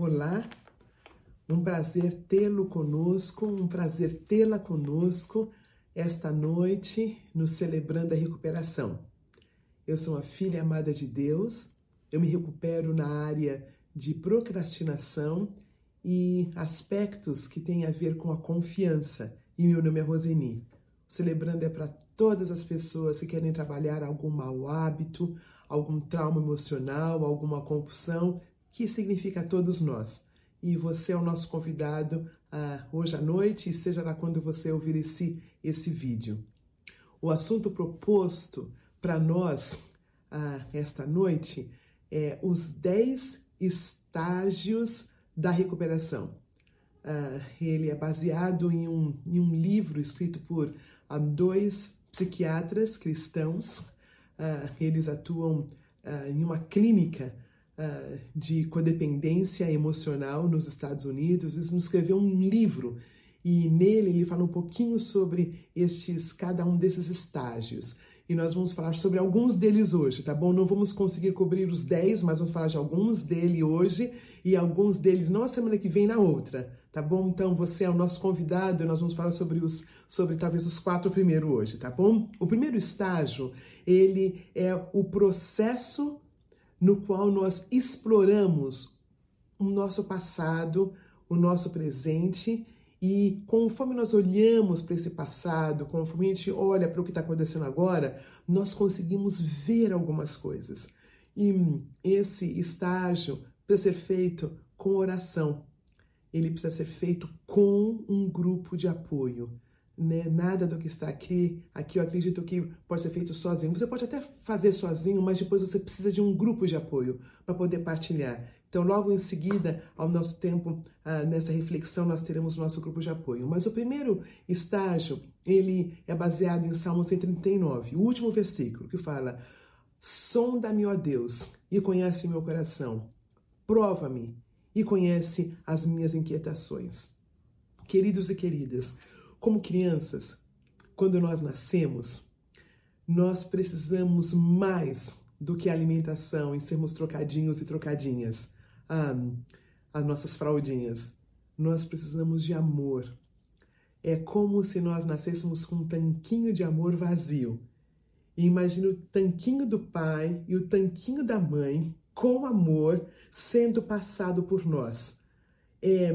Olá, um prazer tê-lo conosco, um prazer tê-la conosco esta noite no Celebrando a Recuperação. Eu sou uma filha amada de Deus, eu me recupero na área de procrastinação e aspectos que têm a ver com a confiança. E meu nome é Roseni. O Celebrando é para todas as pessoas que querem trabalhar algum mau hábito, algum trauma emocional, alguma compulsão que significa todos nós. E você é o nosso convidado uh, hoje à noite, e seja lá quando você ouvir esse, esse vídeo. O assunto proposto para nós uh, esta noite é os 10 estágios da recuperação. Uh, ele é baseado em um, em um livro escrito por dois psiquiatras cristãos. eles atuam em uma clínica uh, de codependência emocional nos Estados Unidos, ele escreveu um livro e nele ele fala um pouquinho sobre estes, cada um desses estágios. E nós vamos falar sobre alguns deles hoje, tá bom? Não vamos conseguir cobrir os 10, mas vamos falar de alguns dele hoje e alguns deles não a semana que vem, na outra, tá bom? Então você é o nosso convidado e nós vamos falar sobre os, sobre talvez os quatro primeiros hoje, tá bom? O primeiro estágio, ele é o processo no qual nós exploramos o nosso passado, o nosso presente e conforme nós olhamos para esse passado, conforme a gente olha para o que está acontecendo agora, nós conseguimos ver algumas coisas. E esse estágio precisa ser feito com oração. Ele precisa ser feito com um grupo de apoio né? Nada do que está aqui, aqui eu acredito que pode ser feito sozinho. Você pode até fazer sozinho, mas depois você precisa de um grupo de apoio para poder partilhar. Então, logo em seguida, ao nosso tempo, ah, nessa reflexão, nós teremos nosso grupo de apoio. Mas o primeiro estágio, ele é baseado em Salmo 139, o último versículo, que fala: Sonda-me, ó Deus, e conhece meu coração. Prova-me e conhece as minhas inquietações. Queridos e queridas, como crianças, quando nós nascemos, nós precisamos mais do que alimentação e sermos trocadinhos e trocadinhas, ah, as nossas fraldinhas. Nós precisamos de amor. É como se nós nascêssemos com um tanquinho de amor vazio. E imagine o tanquinho do pai e o tanquinho da mãe com amor sendo passado por nós. É,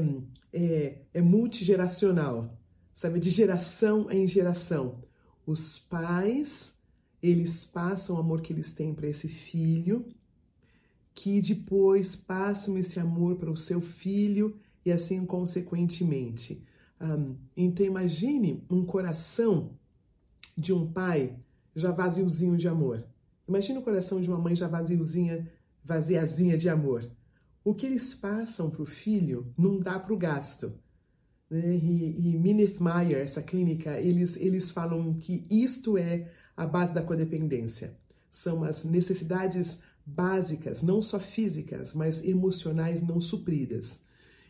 é, é multigeracional sabe, de geração em geração. Os pais, eles passam o amor que eles têm para esse filho, que depois passam esse amor para o seu filho e assim consequentemente. Um, então imagine um coração de um pai já vaziozinho de amor. Imagine o coração de uma mãe já vaziozinha, vaziazinha de amor. O que eles passam para o filho não dá para o gasto né? E, e Minith Meyer, essa clínica, eles, eles falam que isto é a base da codependência. São as necessidades básicas, não só físicas, mas emocionais não supridas.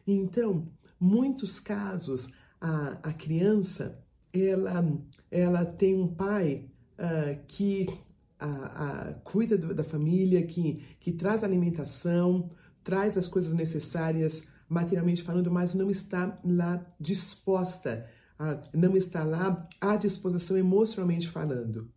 Então, muitos casos, a, a criança, ela, ela tem um pai uh, que a, a, cuida do, da família, que, que traz alimentação, traz as coisas necessárias materialmente falando, mas não está lá disposta, não está lá à disposição emocionalmente falando.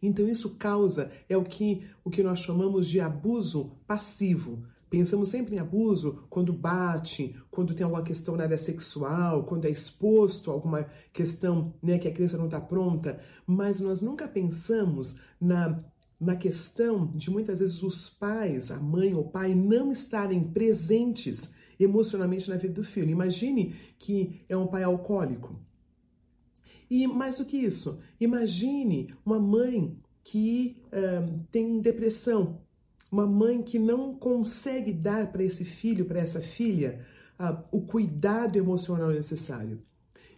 Então isso causa é o que o que nós chamamos de abuso passivo. Pensamos sempre em abuso quando bate, quando tem alguma questão na área sexual, quando é exposto a alguma questão né, que a criança não está pronta, mas nós nunca pensamos na, na questão de muitas vezes os pais, a mãe ou o pai, não estarem presentes emocionalmente na vida do filho. Imagine que é um pai alcoólico. E mais do que isso, imagine uma mãe que uh, tem depressão, uma mãe que não consegue dar para esse filho, para essa filha, uh, o cuidado emocional necessário.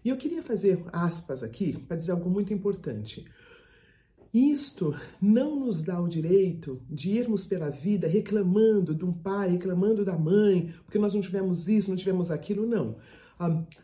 E eu queria fazer aspas aqui para dizer algo muito importante. Isto não nos dá o direito de irmos pela vida reclamando de um pai, reclamando da mãe, porque nós não tivemos isso, não tivemos aquilo, não.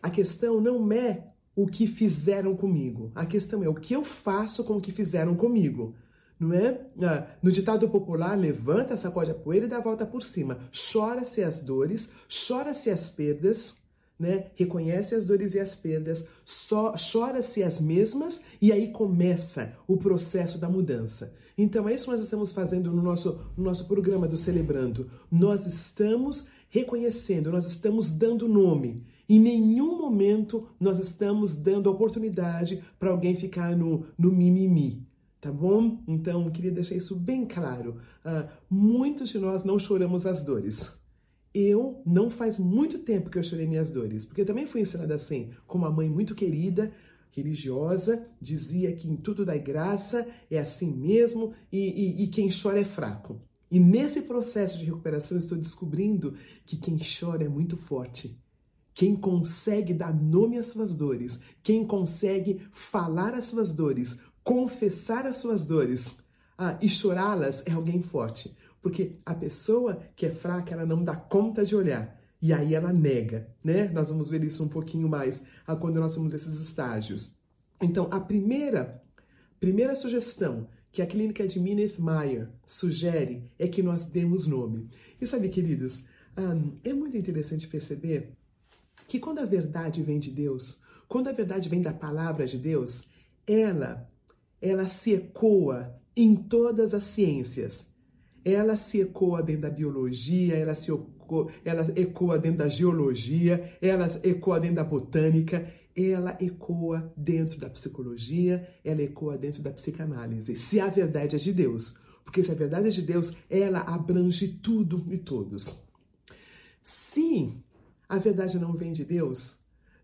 A questão não é o que fizeram comigo, a questão é o que eu faço com o que fizeram comigo. não é? Ah, no ditado popular, levanta, sacode a poeira e dá a volta por cima. Chora-se as dores, chora-se as perdas, né? Reconhece as dores e as perdas, só chora-se as mesmas e aí começa o processo da mudança. Então é isso que nós estamos fazendo no nosso, no nosso programa do Celebrando. Nós estamos reconhecendo, nós estamos dando nome. Em nenhum momento nós estamos dando oportunidade para alguém ficar no, no mimimi. Tá bom? Então, queria deixar isso bem claro. Uh, muitos de nós não choramos as dores. Eu não faz muito tempo que eu chorei minhas dores, porque também fui ensinada assim, com uma mãe muito querida, religiosa, dizia que em tudo dá graça, é assim mesmo, e, e, e quem chora é fraco. E nesse processo de recuperação eu estou descobrindo que quem chora é muito forte. Quem consegue dar nome às suas dores, quem consegue falar as suas dores, confessar as suas dores ah, e chorá-las é alguém forte. Porque a pessoa que é fraca, ela não dá conta de olhar. E aí ela nega, né? Nós vamos ver isso um pouquinho mais ah, quando nós temos esses estágios. Então, a primeira, primeira sugestão que a clínica de Mineth Meyer sugere é que nós demos nome. E sabe, queridos, um, é muito interessante perceber que quando a verdade vem de Deus, quando a verdade vem da palavra de Deus, ela, ela se ecoa em todas as ciências. Ela se ecoa dentro da biologia, ela se ecoa, ela ecoa dentro da geologia, ela ecoa dentro da botânica, ela ecoa dentro da psicologia, ela ecoa dentro da psicanálise. Se a verdade é de Deus, porque se a verdade é de Deus, ela abrange tudo e todos. Se a verdade não vem de Deus,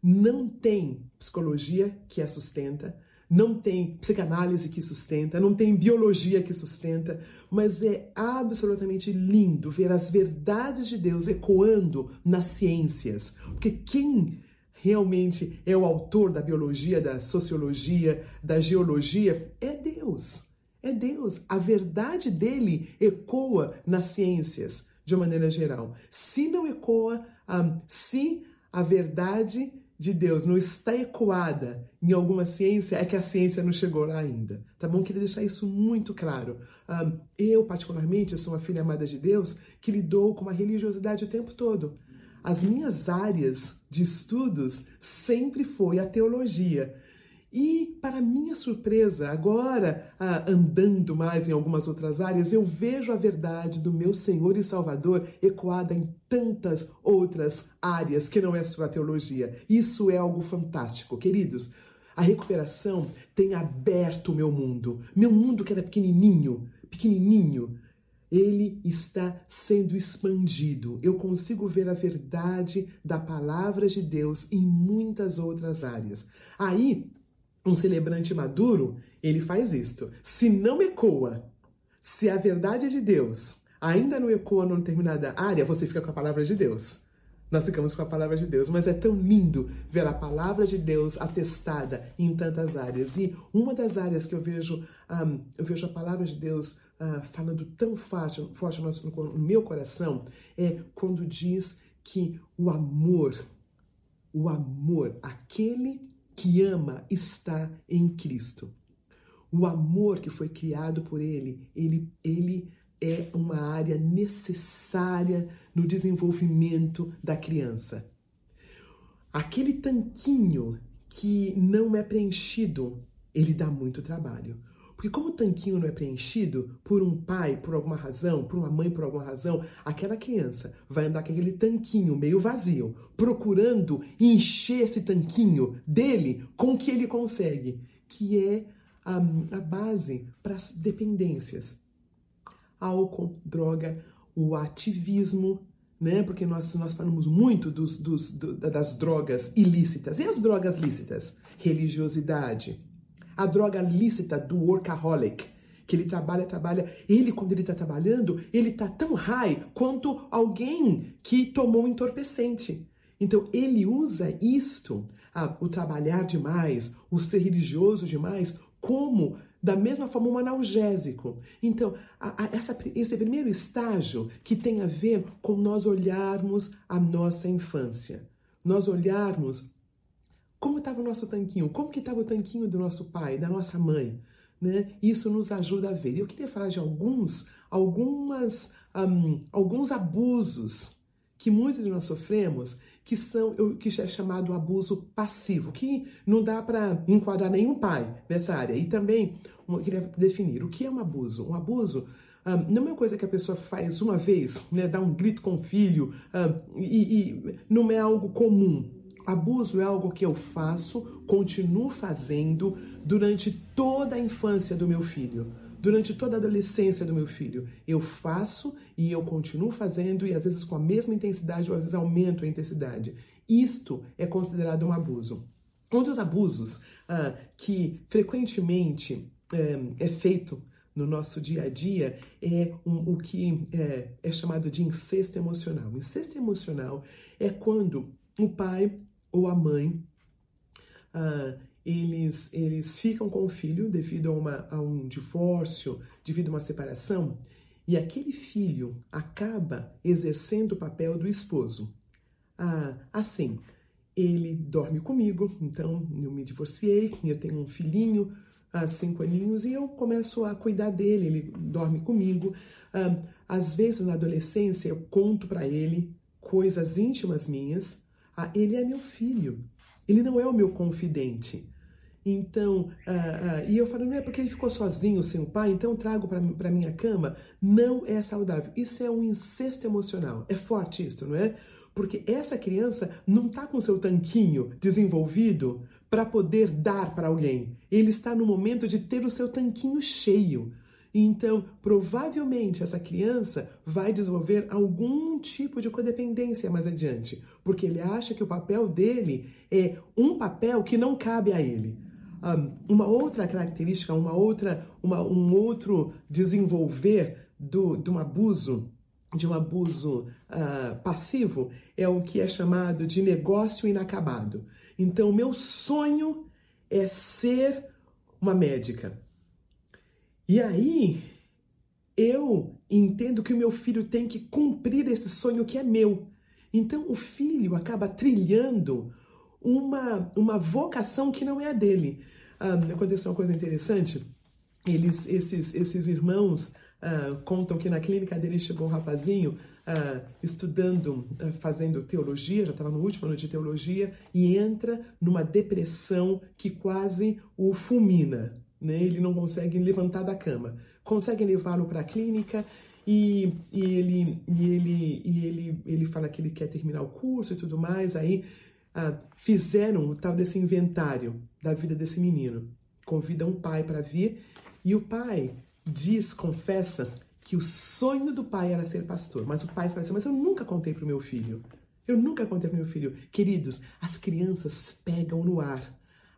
não tem psicologia que a sustenta, não tem psicanálise que sustenta, não tem biologia que sustenta, mas é absolutamente lindo ver as verdades de Deus ecoando nas ciências. Porque quem realmente é o autor da biologia, da sociologia, da geologia é Deus. É Deus. A verdade dele ecoa nas ciências, de uma maneira geral. Se não ecoa, um, ah, se a verdade de Deus não está ecoada em alguma ciência, é que a ciência não chegou lá ainda. Tá bom? Queria deixar isso muito claro. Um, eu, particularmente, sou uma filha amada de Deus que lidou com a religiosidade o tempo todo. As minhas áreas de estudos sempre foi a teologia. E, para minha surpresa, agora ah, andando mais em algumas outras áreas, eu vejo a verdade do meu Senhor e Salvador ecoada em tantas outras áreas que não é só a teologia. Isso é algo fantástico, queridos. A recuperação tem aberto o meu mundo. Meu mundo que era pequenininho, pequenininho, ele está sendo expandido. Eu consigo ver a verdade da palavra de Deus em muitas outras áreas. Aí, um celebrante maduro, ele faz isto. Se não ecoa, se a verdade é de Deus ainda não ecoa numa determinada área, você fica com a palavra de Deus. Nós ficamos com a palavra de Deus, mas é tão lindo ver a palavra de Deus atestada em tantas áreas. E uma das áreas que eu vejo, um, eu vejo a palavra de Deus uh, falando tão forte, forte no, no meu coração é quando diz que o amor, o amor, aquele que ama está em Cristo. O amor que foi criado por ele, ele, ele é uma área necessária no desenvolvimento da criança. Aquele tanquinho que não é preenchido, ele dá muito trabalho. Porque como o tanquinho não é preenchido por um pai, por alguma razão, por uma mãe, por alguma razão, aquela criança vai andar com aquele tanquinho meio vazio, procurando encher esse tanquinho dele com o que ele consegue, que é a, a base para as dependências. Álcool, droga, o ativismo, né? Porque nós, nós falamos muito dos, dos, do, das drogas ilícitas. E as drogas lícitas? Religiosidade, a droga lícita do workaholic, que ele trabalha, trabalha. Ele, quando ele está trabalhando, ele está tão high quanto alguém que tomou um entorpecente. Então, ele usa isto, o trabalhar demais, o ser religioso demais, como, da mesma forma, um analgésico. Então, a, a, essa, esse primeiro estágio que tem a ver com nós olharmos a nossa infância. Nós olharmos como estava o nosso tanquinho? Como que estava o tanquinho do nosso pai, da nossa mãe? né? Isso nos ajuda a ver. Eu queria falar de alguns, algumas, um, alguns abusos que muitos de nós sofremos, que são que é chamado abuso passivo, que não dá para enquadrar nenhum pai nessa área. E também eu queria definir o que é um abuso. Um abuso um, não é uma coisa que a pessoa faz uma vez, né, dá um grito com o filho, um, e, e não é algo comum. Abuso é algo que eu faço, continuo fazendo durante toda a infância do meu filho, durante toda a adolescência do meu filho. Eu faço e eu continuo fazendo, e às vezes com a mesma intensidade, ou às vezes aumento a intensidade. Isto é considerado um abuso. Um dos abusos uh, que frequentemente um, é feito no nosso dia a dia é um, o que é, é chamado de incesto emocional. Incesto emocional é quando o pai ou a mãe, ah, eles, eles ficam com o filho devido a, uma, a um divórcio, devido a uma separação, e aquele filho acaba exercendo o papel do esposo. Ah, assim, ele dorme comigo, então eu me divorciei, eu tenho um filhinho há cinco aninhos e eu começo a cuidar dele, ele dorme comigo. Ah, às vezes na adolescência eu conto para ele coisas íntimas minhas ah, ele é meu filho. Ele não é o meu confidente. Então, ah, ah, e eu falo, não é porque ele ficou sozinho sem o pai, então trago para minha cama. Não é saudável. Isso é um incesto emocional. É forte isso, não é? Porque essa criança não está com seu tanquinho desenvolvido para poder dar para alguém. Ele está no momento de ter o seu tanquinho cheio. Então, provavelmente essa criança vai desenvolver algum tipo de codependência mais adiante, porque ele acha que o papel dele é um papel que não cabe a ele. Um, uma outra característica, uma outra, uma, um outro desenvolver do, de um abuso, de um abuso uh, passivo, é o que é chamado de negócio inacabado. Então, meu sonho é ser uma médica. E aí eu entendo que o meu filho tem que cumprir esse sonho que é meu. Então o filho acaba trilhando uma, uma vocação que não é a dele. Ah, aconteceu uma coisa interessante. Eles, esses, esses irmãos ah, contam que na clínica dele chegou um rapazinho ah, estudando, ah, fazendo teologia, já estava no último ano de teologia, e entra numa depressão que quase o fulmina né? Ele não consegue levantar da cama. Conseguem levá-lo para a clínica e, e, ele, e, ele, e ele, ele fala que ele quer terminar o curso e tudo mais. Aí ah, fizeram o tal desse inventário da vida desse menino. Convidam o pai para vir e o pai diz, confessa, que o sonho do pai era ser pastor. Mas o pai fala assim: Mas eu nunca contei para o meu filho. Eu nunca contei para o meu filho. Queridos, as crianças pegam no ar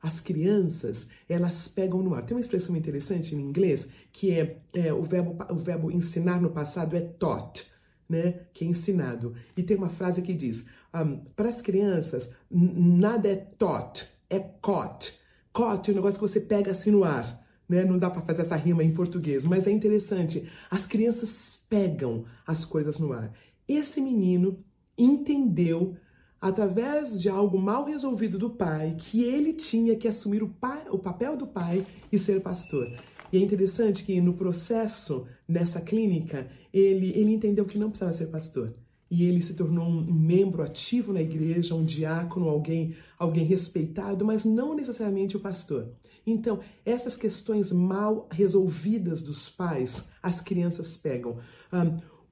as crianças, elas pegam no ar. Tem uma expressão interessante em inglês que é, é o, verbo, o verbo ensinar no passado é taught, né? Que é ensinado. E tem uma frase que diz: um, para as crianças, nada é taught, é caught. Caught é um negócio que você pega assim no ar. Né? Não dá para fazer essa rima em português, mas é interessante. As crianças pegam as coisas no ar. Esse menino entendeu através de algo mal resolvido do pai, que ele tinha que assumir o, pai, o papel do pai e ser pastor. E é interessante que no processo, nessa clínica, ele, ele entendeu que não precisava ser pastor. E ele se tornou um membro ativo na igreja, um diácono, alguém, alguém respeitado, mas não necessariamente o pastor. Então, essas questões mal resolvidas dos pais, as crianças pegam.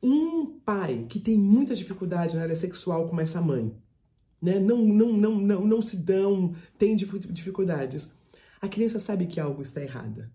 Um pai que tem muita dificuldade na área sexual, como essa mãe, né? não, não, não, não, não se dão, têm dificuldades. A criança sabe que algo está errado.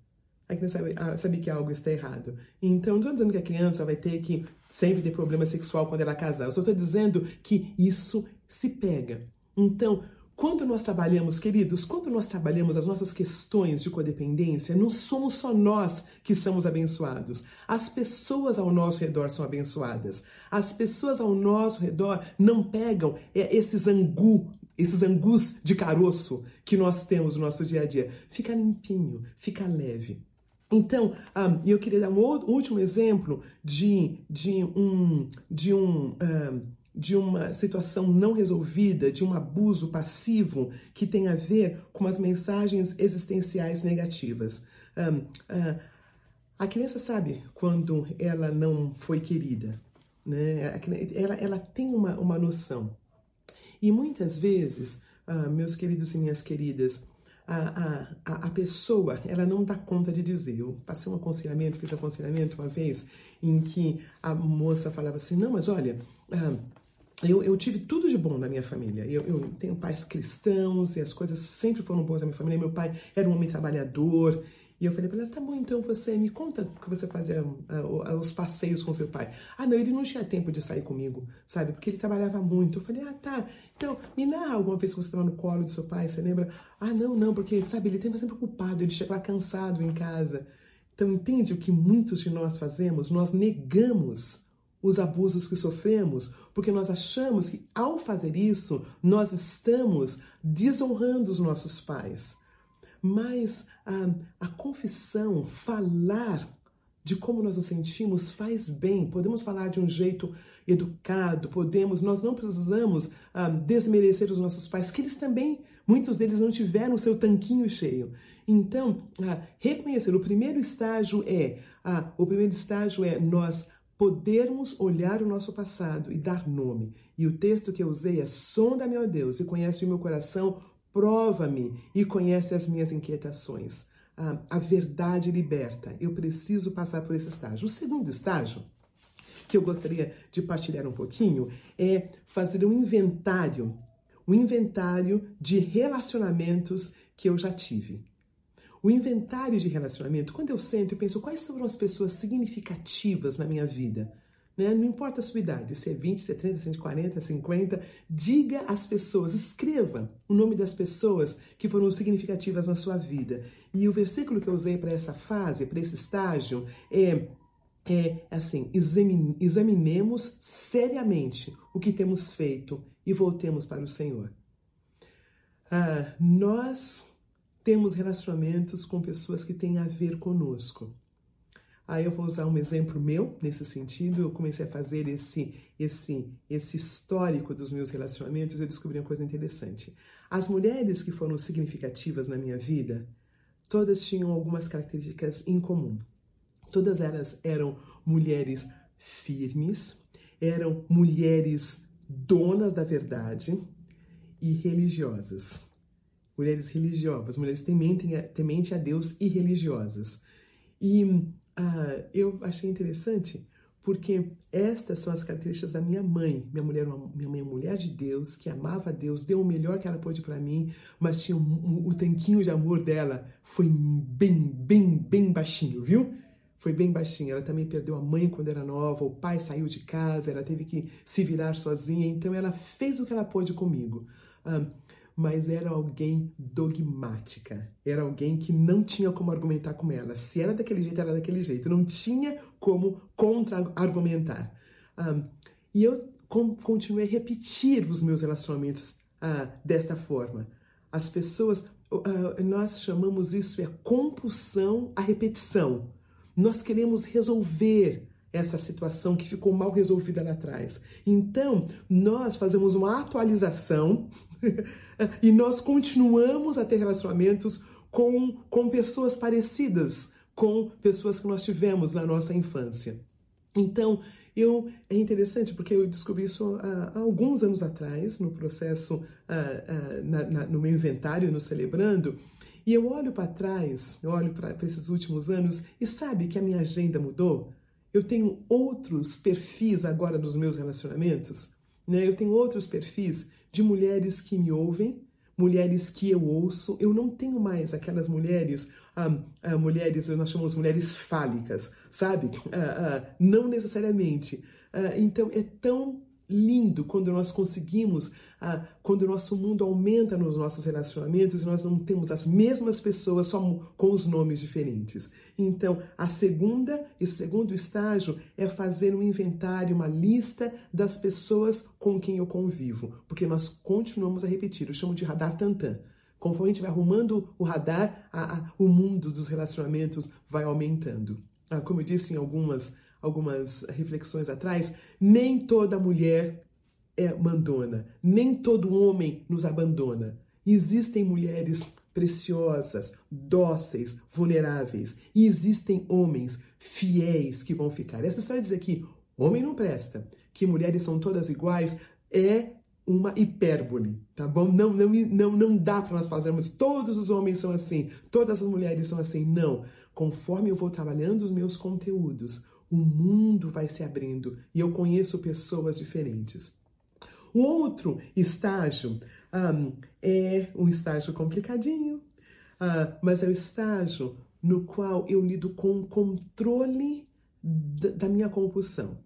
A criança sabe, ah, sabe que algo está errado. Então, não estou dizendo que a criança vai ter que sempre ter problema sexual quando ela casar. Eu só estou dizendo que isso se pega. Então, quando nós trabalhamos, queridos, quando nós trabalhamos as nossas questões de codependência, não somos só nós que somos abençoados. As pessoas ao nosso redor são abençoadas. As pessoas ao nosso redor não pegam é, esses angu, esses angus de caroço que nós temos no nosso dia a dia. Fica limpinho, fica leve. Então, um, ah, eu queria dar um último exemplo de, de um, de um, um ah, de uma situação não resolvida, de um abuso passivo que tem a ver com as mensagens existenciais negativas. Um, uh, a criança sabe quando ela não foi querida, né? Ela, ela tem uma, uma noção. E muitas vezes, uh, meus queridos e minhas queridas, a, a, a pessoa ela não dá conta de dizer. Eu passei um aconselhamento, fiz um aconselhamento uma vez em que a moça falava assim: não, mas olha. Uh, eu, eu, tive tudo de bom na minha família. Eu, eu, tenho pais cristãos e as coisas sempre foram boas na minha família. Meu pai era um homem trabalhador e eu falei para ela, tá bom, então você me conta que você fazia uh, os passeios com seu pai. Ah, não, ele não tinha tempo de sair comigo, sabe? Porque ele trabalhava muito. Eu falei, ah, tá. Então, me narra alguma vez que você estava no colo do seu pai, você lembra? Ah, não, não, porque, sabe, ele estava sempre ocupado, ele chegava cansado em casa. Então, entende o que muitos de nós fazemos? Nós negamos os abusos que sofremos, porque nós achamos que ao fazer isso, nós estamos desonrando os nossos pais mas a, a confissão, falar de como nós nos sentimos faz bem. Podemos falar de um jeito educado, podemos, nós não precisamos ah, desmerecer os nossos pais, que eles também, muitos deles não tiveram o seu tanquinho cheio. Então, ah, reconhecer, o primeiro estágio é, ah, o primeiro estágio é nós podermos olhar o nosso passado e dar nome. E o texto que eu usei é: sonda meu Deus e conhece o meu coração, prova-me e conhece as minhas inquietações. Ah, a verdade liberta. Eu preciso passar por esse estágio. O segundo estágio, que eu gostaria de partilhar um pouquinho, é fazer um inventário, um inventário de relacionamentos que eu já tive. O inventário de relacionamento, quando eu sento e penso quais foram as pessoas significativas na minha vida, né? Não importa a sua idade, se é 20, se é 30, se é 40, 50, diga às pessoas, escreva o nome das pessoas que foram significativas na sua vida. E o versículo que eu usei para essa fase, para esse estágio, é é assim: examinemos seriamente o que temos feito e voltemos para o Senhor. Ah, nós temos relacionamentos com pessoas que têm a ver conosco. Aí eu vou usar um exemplo meu nesse sentido. Eu comecei a fazer esse esse esse histórico dos meus relacionamentos. Eu descobri uma coisa interessante. As mulheres que foram significativas na minha vida, todas tinham algumas características em comum. Todas elas eram mulheres firmes, eram mulheres donas da verdade e religiosas. Mulheres religiosas, mulheres temente, temente a Deus e religiosas. E ah, eu achei interessante porque estas são as características da minha mãe. Minha mulher, minha mãe é mulher de Deus, que amava Deus, deu o melhor que ela pôde para mim, mas tinha um, o tanquinho de amor dela foi bem, bem, bem baixinho, viu? Foi bem baixinho. Ela também perdeu a mãe quando era nova, o pai saiu de casa, ela teve que se virar sozinha, então ela fez o que ela pôde comigo. Ah, mas era alguém dogmática. Era alguém que não tinha como argumentar com ela. Se era daquele jeito, era daquele jeito. Não tinha como contra-argumentar. Um, e eu continuei a repetir os meus relacionamentos uh, desta forma. As pessoas, uh, nós chamamos isso é compulsão à repetição. Nós queremos resolver essa situação que ficou mal resolvida lá atrás. Então, nós fazemos uma atualização e nós continuamos a ter relacionamentos com, com pessoas parecidas com pessoas que nós tivemos na nossa infância. Então, eu é interessante porque eu descobri isso há, há alguns anos atrás, no processo, uh, uh, na, na, no meu inventário, no Celebrando, e eu olho para trás, eu olho para esses últimos anos e sabe que a minha agenda mudou? Eu tenho outros perfis agora nos meus relacionamentos, né? Eu tenho outros perfis de mulheres que me ouvem, mulheres que eu ouço. Eu não tenho mais aquelas mulheres, ah, ah, mulheres, nós chamamos mulheres fálicas, sabe? Ah, ah não necessariamente. Ah, então é tão lindo quando nós conseguimos, ah, quando o nosso mundo aumenta nos nossos relacionamentos nós não temos as mesmas pessoas só com os nomes diferentes. Então, a segunda e segundo estágio é fazer um inventário, uma lista das pessoas com quem eu convivo, porque nós continuamos a repetir. Eu chamo de radar tantã. Conforme a gente vai arrumando o radar, a, a, o mundo dos relacionamentos vai aumentando. Ah, como eu disse em algumas algumas reflexões atrás, nem toda mulher é mandona, nem todo homem nos abandona. Existem mulheres preciosas, dóceis, vulneráveis. E existem homens fiéis que vão ficar. Essa história de dizer que homem não presta, que mulheres são todas iguais, é uma hipérbole, tá bom? Não, não, não, não dá para nós fazermos todos os homens são assim, todas as mulheres são assim. Não. Conforme eu vou trabalhando os meus conteúdos, o mundo vai se abrindo e eu conheço pessoas diferentes. O outro estágio um, é um estágio complicadinho, uh, mas é o estágio no qual eu lido com o controle da minha compulsão.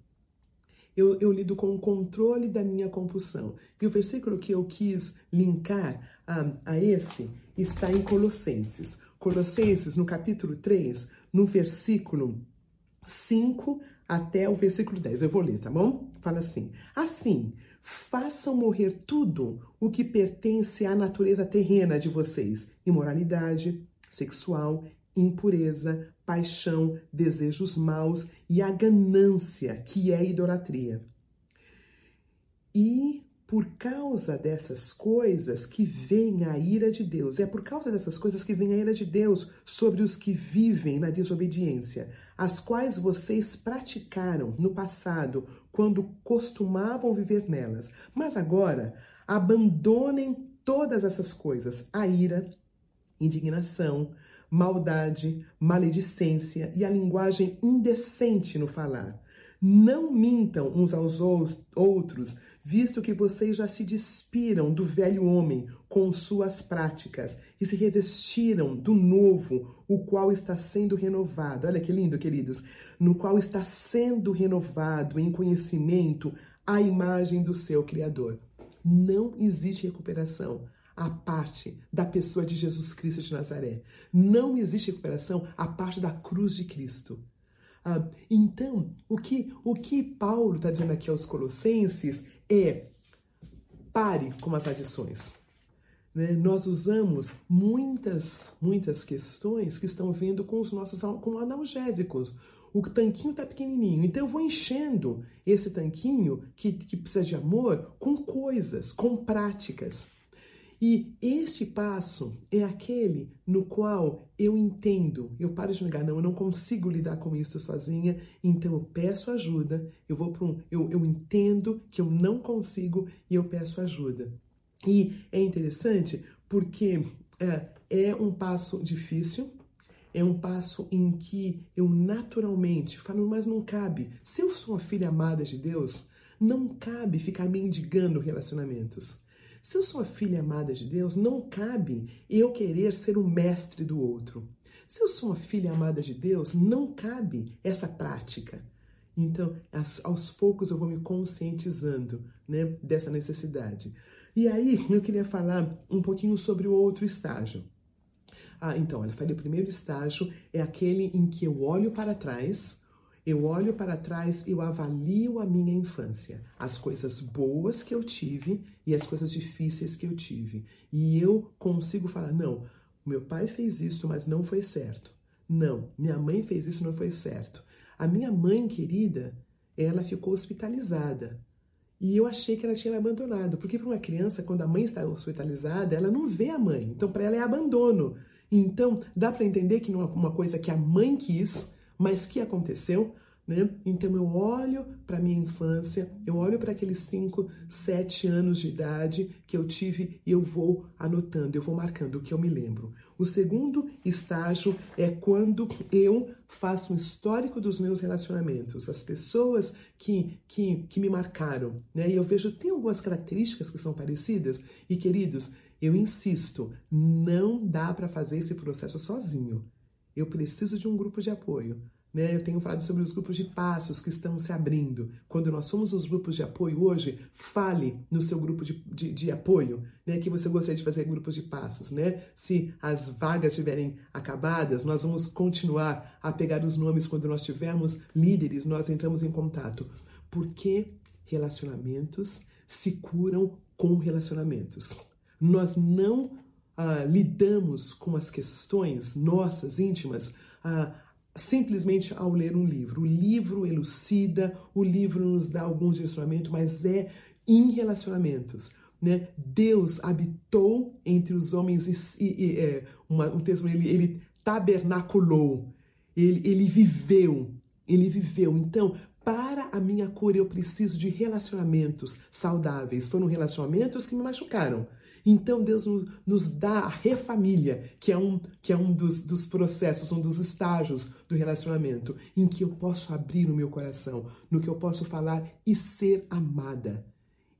Eu, eu, lido com o controle da minha compulsão. E o versículo que eu quis linkar um, a esse está em Colossenses. Colossenses, no capítulo 3, no versículo 5 até o versículo 10. Eu vou ler, tá bom? Fala assim: Assim, façam morrer tudo o que pertence à natureza terrena de vocês: imoralidade sexual, impureza, paixão, desejos maus e a ganância, que é idolatria. E por causa dessas coisas que vem a ira de Deus. É por causa dessas coisas que vem a ira de Deus sobre os que vivem na desobediência, as quais vocês praticaram no passado, quando costumavam viver nelas. Mas agora, abandonem todas essas coisas: a ira, indignação, maldade, maledicência e a linguagem indecente no falar. Não mintam uns aos outros, visto que vocês já se despiram do velho homem com suas práticas e se revestiram do novo, o qual está sendo renovado. Olha que lindo, queridos! No qual está sendo renovado em conhecimento a imagem do seu Criador. Não existe recuperação a parte da pessoa de Jesus Cristo de Nazaré. Não existe recuperação a parte da cruz de Cristo. Ah, então, o que, o que Paulo está dizendo aqui aos Colossenses é pare com as adições. Né? Nós usamos muitas, muitas questões que estão vindo com os nossos com analgésicos. O tanquinho está pequenininho, então eu vou enchendo esse tanquinho que, que precisa de amor com coisas, com práticas. E este passo é aquele no qual eu entendo, eu paro de negar, não, eu não consigo lidar com isso sozinha, então eu peço ajuda, eu vou para um, eu, eu entendo que eu não consigo e eu peço ajuda. E é interessante porque é, é um passo difícil, é um passo em que eu naturalmente falo, mas não cabe. Se eu sou uma filha amada de Deus, não cabe ficar mendigando relacionamentos. Se eu sou a filha amada de Deus, não cabe eu querer ser o mestre do outro. Se eu sou uma filha amada de Deus, não cabe essa prática. Então, aos poucos eu vou me conscientizando né, dessa necessidade. E aí, eu queria falar um pouquinho sobre o outro estágio. Ah, então, olha, falei, o primeiro estágio é aquele em que eu olho para trás eu olho para trás e eu avalio a minha infância, as coisas boas que eu tive e as coisas difíceis que eu tive. E eu consigo falar: não, meu pai fez isso, mas não foi certo. Não, minha mãe fez isso, não foi certo. A minha mãe querida, ela ficou hospitalizada. E eu achei que ela tinha me abandonado, porque para uma criança, quando a mãe está hospitalizada, ela não vê a mãe. Então, para ela é abandono. Então, dá para entender que não é uma coisa que a mãe quis, mas que aconteceu? Né? Então eu olho para minha infância, eu olho para aqueles 5, 7 anos de idade que eu tive e eu vou anotando, eu vou marcando o que eu me lembro. O segundo estágio é quando eu faço um histórico dos meus relacionamentos, as pessoas que, que, que me marcaram, né? E eu vejo tem algumas características que são parecidas e queridos, eu insisto, não dá para fazer esse processo sozinho. Eu preciso de um grupo de apoio. Né? Eu tenho falado sobre os grupos de passos que estão se abrindo. Quando nós somos os grupos de apoio hoje, fale no seu grupo de, de, de apoio, né? que você gostaria de fazer grupos de passos. Né? Se as vagas estiverem acabadas, nós vamos continuar a pegar os nomes quando nós tivermos líderes, nós entramos em contato. Porque relacionamentos se curam com relacionamentos. Nós não ah, lidamos com as questões nossas, íntimas, ah, simplesmente ao ler um livro. O livro elucida, o livro nos dá alguns direcionamentos, mas é em relacionamentos. né? Deus habitou entre os homens e, e é, uma, um texto ele, ele tabernaculou, ele, ele viveu, ele viveu. Então, para a minha cura, eu preciso de relacionamentos saudáveis. Foram relacionamentos que me machucaram. Então Deus nos dá a refamília, que é um, que é um dos, dos processos, um dos estágios do relacionamento, em que eu posso abrir o meu coração, no que eu posso falar e ser amada,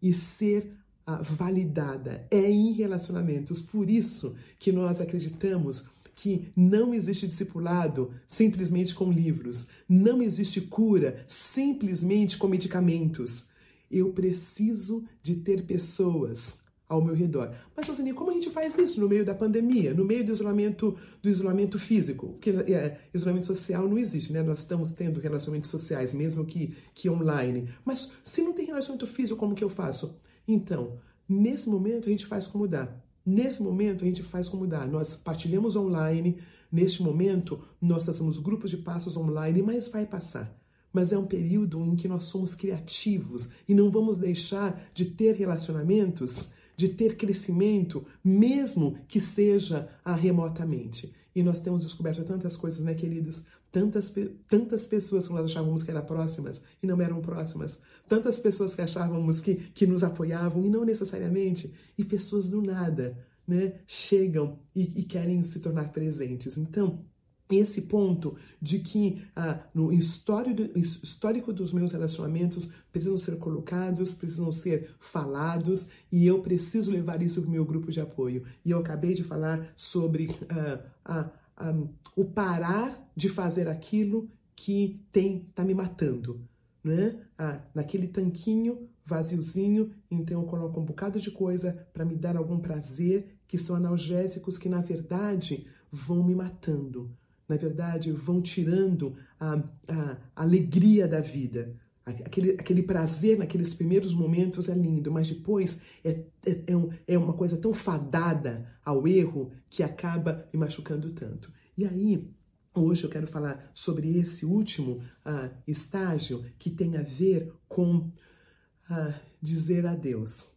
e ser uh, validada. É em relacionamentos. Por isso que nós acreditamos que não existe discipulado simplesmente com livros, não existe cura simplesmente com medicamentos. Eu preciso de ter pessoas ao meu redor. Mas, Rosane, como a gente faz isso no meio da pandemia, no meio do isolamento, do isolamento físico? Porque é, isolamento social não existe, né? Nós estamos tendo relacionamentos sociais, mesmo que, que online. Mas se não tem relacionamento físico, como que eu faço? Então, nesse momento a gente faz como dá. Nesse momento a gente faz como dá. Nós partilhamos online. Neste momento, nós fazemos grupos de passos online, mas vai passar mas é um período em que nós somos criativos e não vamos deixar de ter relacionamentos de ter crescimento, mesmo que seja remotamente. E nós temos descoberto tantas coisas, né, queridos? Tantas, tantas pessoas que nós achávamos que eram próximas e não eram próximas. Tantas pessoas que achávamos que, que nos apoiavam e não necessariamente. E pessoas do nada, né, chegam e, e querem se tornar presentes. Então, esse ponto de que ah, no histórico dos meus relacionamentos precisam ser colocados, precisam ser falados e eu preciso levar isso para o meu grupo de apoio. E eu acabei de falar sobre ah, ah, o parar de fazer aquilo que tem está me matando. Né? Ah, naquele tanquinho vaziozinho, então eu coloco um bocado de coisa para me dar algum prazer, que são analgésicos que na verdade vão me matando na verdade, vão tirando a, a, alegria da vida. Aquele, aquele prazer naqueles primeiros momentos é lindo, mas depois é, é, é, é uma coisa tão fadada ao erro que acaba me machucando tanto. E aí, hoje eu quero falar sobre esse último uh, estágio que tem a ver com uh, dizer adeus.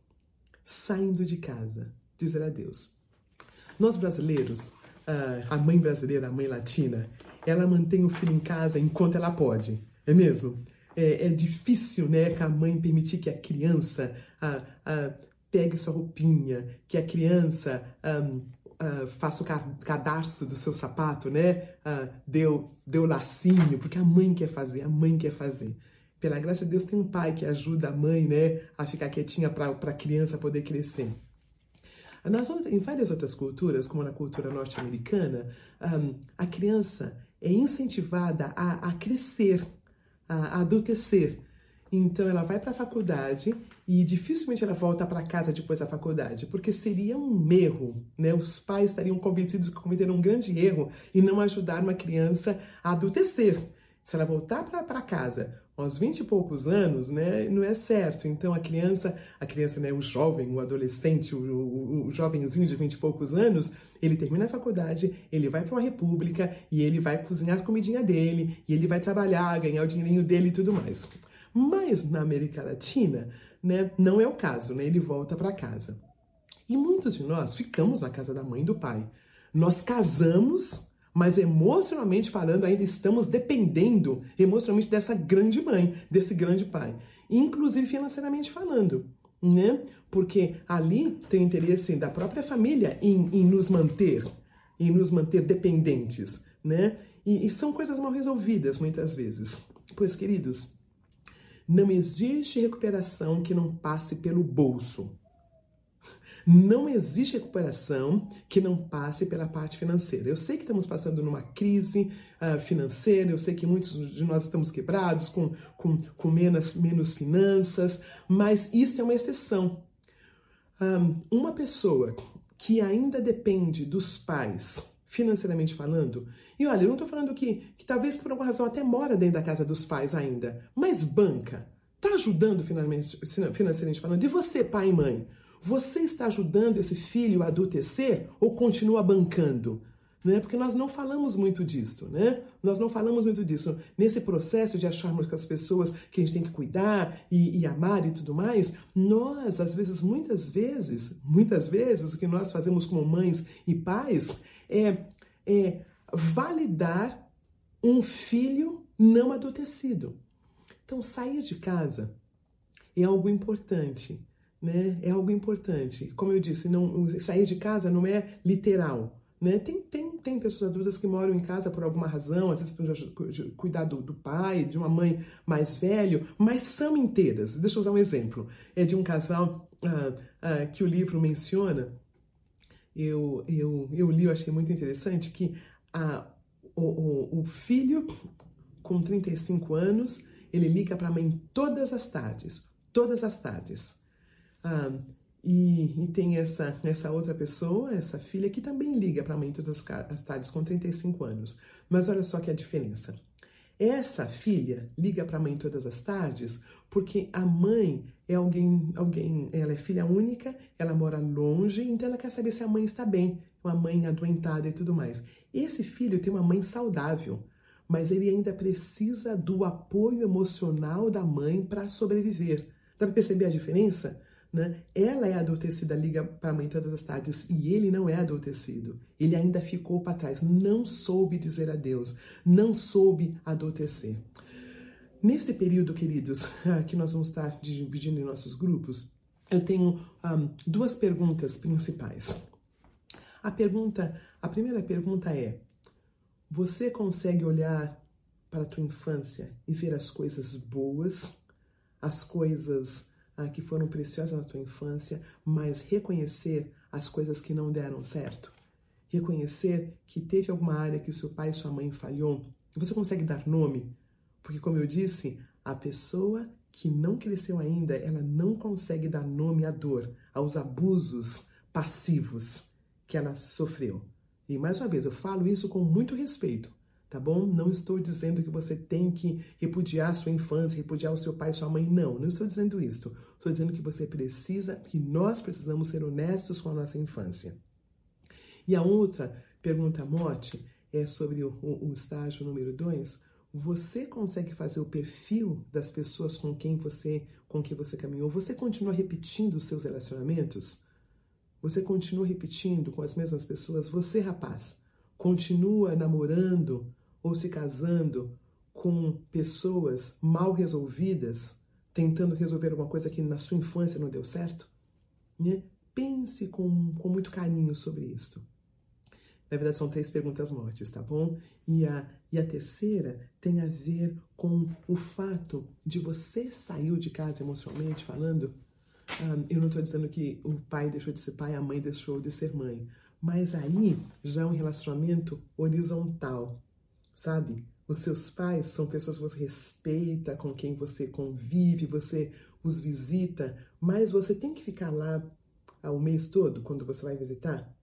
Saindo de casa, dizer adeus. Nós brasileiros, a mãe brasileira, a mãe latina, ela mantém o filho em casa enquanto ela pode, é mesmo? É, é difícil, né, que a mãe permitir que a criança a, a, pegue sua roupinha, que a criança faça o cadarço do seu sapato, né? Deu, deu lacinho, porque a mãe quer fazer, a mãe quer fazer. Pela graça de Deus, tem um pai que ajuda a mãe, né, a ficar quietinha para a criança poder crescer. Nas, em várias outras culturas, como na cultura norte-americana, um, a criança é incentivada a, a crescer, a, a adultecer. Então ela vai para a faculdade e dificilmente ela volta para casa depois da faculdade, porque seria um erro, né? Os pais estariam convencidos que cometeram um grande erro e não ajudar uma criança a adultecer. Se ela voltar para casa aos 20 e poucos anos, né, não é certo. Então a criança, a criança, né, o jovem, o adolescente, o, o, o jovenzinho de 20 e poucos anos, ele termina a faculdade, ele vai para uma república e ele vai cozinhar a comidinha dele, e ele vai trabalhar, ganhar o dinheirinho dele e tudo mais. Mas na América Latina, né, não é o caso, né? Ele volta para casa. E muitos de nós ficamos na casa da mãe e do pai. Nós casamos mas emocionalmente falando, ainda estamos dependendo emocionalmente dessa grande mãe, desse grande pai, inclusive financeiramente falando, né? Porque ali tem o interesse da própria família em, em nos manter, em nos manter dependentes, né? E, e são coisas mal resolvidas muitas vezes. Pois, queridos, não existe recuperação que não passe pelo bolso. Não existe recuperação que não passe pela parte financeira. Eu sei que estamos passando numa crise uh, financeira, eu sei que muitos de nós estamos quebrados, com, com, com menos, menos finanças, mas isso é uma exceção. Um, uma pessoa que ainda depende dos pais, financeiramente falando, e olha, eu não estou falando que, que talvez por alguma razão até mora dentro da casa dos pais ainda, mas banca, está ajudando financeiramente falando, e você, pai e mãe? Você está ajudando esse filho a adultecer ou continua bancando? né? Porque nós não falamos muito disto, né? Nós não falamos muito disso. Nesse processo de acharmos que as pessoas que a gente tem que cuidar e, e, amar e tudo mais, nós, às vezes, muitas vezes, muitas vezes, o que nós fazemos como mães e pais é, é validar um filho não adultecido. Então, sair de casa é algo importante, né? É algo importante. Como eu disse, não sair de casa não é literal, né? Tem, tem, tem pessoas adultas que moram em casa por alguma razão, às vezes para cuidar do, do, pai, de uma mãe mais velho, mas são inteiras. Deixa eu usar um exemplo. É de um casal ah, ah, que o livro menciona. Eu, eu, eu li, eu achei muito interessante que a, o, o, o filho, com 35 anos, ele liga para a mãe todas as tardes, todas as tardes. Ah, e, e, tem essa, essa outra pessoa, essa filha, que também liga para a mãe todas as tardes, com 35 anos. Mas olha só que a diferença. Essa filha liga para a mãe todas as tardes porque a mãe é alguém, alguém, ela é filha única, ela mora longe, então ela quer saber se a mãe está bem, uma mãe adoentada e tudo mais. Esse filho tem uma mãe saudável, mas ele ainda precisa do apoio emocional da mãe para sobreviver. Dá para perceber a diferença? Né? Ela é adultecida, liga para a mãe todas as tardes e ele não é adultecido. Ele ainda ficou para trás, não soube dizer adeus, não soube adultecer. Nesse período, queridos, que nós vamos estar dividindo em nossos grupos, eu tenho um, duas perguntas principais. A pergunta, a primeira pergunta é: você consegue olhar para a tua infância e ver as coisas boas, as coisas ah, que foram preciosas na tua infância, mas reconhecer as coisas que não deram certo. Reconhecer que teve alguma área que seu pai e sua mãe falhou. Você consegue dar nome? Porque, como eu disse, a pessoa que não cresceu ainda, ela não consegue dar nome à dor, aos abusos passivos que ela sofreu. E mais uma vez, eu falo isso com muito respeito tá bom? Não estou dizendo que você tem que repudiar sua infância, repudiar o seu pai e sua mãe, não, não estou dizendo isso. Estou dizendo que você precisa, que nós precisamos ser honestos com a nossa infância. E a outra pergunta mote é sobre o, o, o estágio número 2. Você consegue fazer o perfil das pessoas com quem você com quem você caminhou? Você continua repetindo os seus relacionamentos? Você continua repetindo com as mesmas pessoas? Você, rapaz, continua namorando ou se casando com pessoas mal resolvidas, tentando resolver alguma coisa que na sua infância não deu certo? Né? Pense com, com muito carinho sobre isso. Na verdade, são três perguntas mortes, tá bom? E a, e a terceira tem a ver com o fato de você sair de casa emocionalmente falando. Ah, eu não estou dizendo que o pai deixou de ser pai, a mãe deixou de ser mãe. Mas aí já é um relacionamento horizontal, sabe? Os seus pais são pessoas que você respeita, com quem você convive, você os visita, mas você tem que ficar lá o mês todo quando você vai visitar?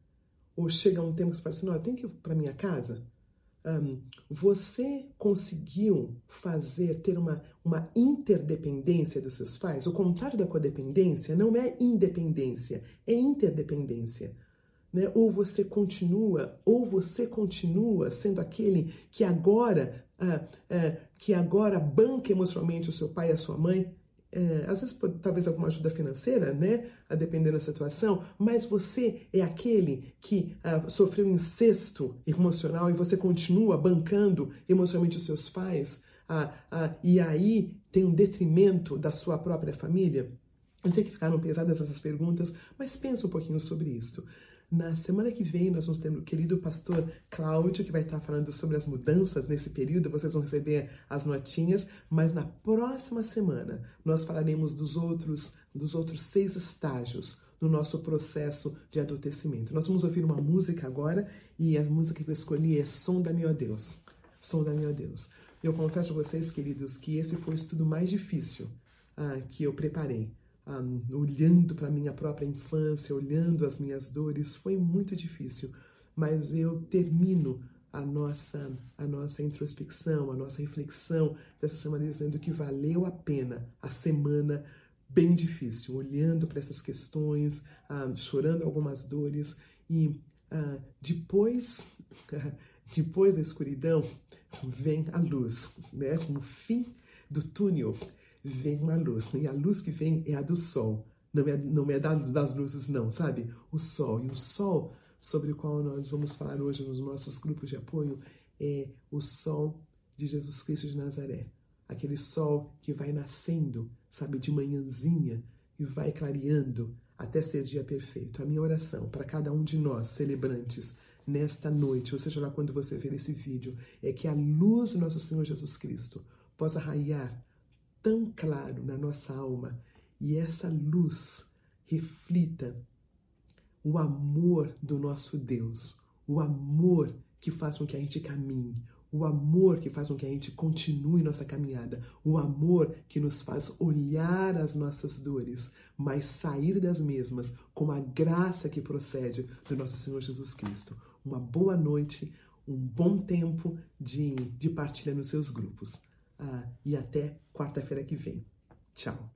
Ou chega um tempo que você fala assim, não, eu tenho que ir para minha casa? Um, você conseguiu fazer, ter uma, uma interdependência dos seus pais? O contrário da codependência não é independência, é interdependência né? Ou você continua, ou você continua sendo aquele que agora, ah, ah, que agora banca emocionalmente o seu pai e a sua mãe, é, às vezes talvez alguma ajuda financeira, né, a depender da situação, mas você é aquele que ah, sofreu incesto emocional e você continua bancando emocionalmente os seus pais, ah, ah, e aí tem um detrimento da sua própria família? Eu sei que ficaram pesadas essas perguntas, mas pensa um pouquinho sobre isso. Na semana que vem, nós vamos ter o querido pastor Cláudio, que vai estar falando sobre as mudanças nesse período. Vocês vão receber as notinhas. Mas na próxima semana, nós falaremos dos outros, dos outros seis estágios no nosso processo de adultecimento. Nós vamos ouvir uma música agora e a música que eu escolhi é Som da Meu Deus. Som da Meu Deus. Eu confesso a vocês, queridos, que esse foi o estudo mais difícil ah, que eu preparei um, olhando para minha própria infância, olhando as minhas dores, foi muito difícil, mas eu termino a nossa, a nossa introspecção, a nossa reflexão dessa semana dizendo que valeu a pena a semana bem difícil, olhando para essas questões, chorando algumas dores e ah, depois, depois da escuridão vem a luz, né? No fim do túnel vem uma luz, e a luz que vem é a do sol, não é, não é das luzes, não, sabe? O sol, e o sol sobre o qual nós vamos falar hoje nos nossos grupos de apoio é o sol de Jesus Cristo de Nazaré. Aquele sol que vai nascendo, sabe, de manhãzinha e vai clareando até ser dia perfeito. A minha oração para cada um de nós, celebrantes, nesta noite, ou seja lá quando você ver esse vídeo, é que a luz do nosso Senhor Jesus Cristo possa raiar tão claro na nossa alma e essa luz reflita o amor do nosso Deus, o amor que faz com que a gente caminhe, o amor que faz com que a gente continue nossa caminhada, o amor que nos faz olhar as nossas dores, mas sair das mesmas com a graça que procede do nosso Senhor Jesus Cristo. Uma boa noite, um bom tempo de, de partilha nos seus grupos. Ah, e até quarta-feira que vem. Tchau.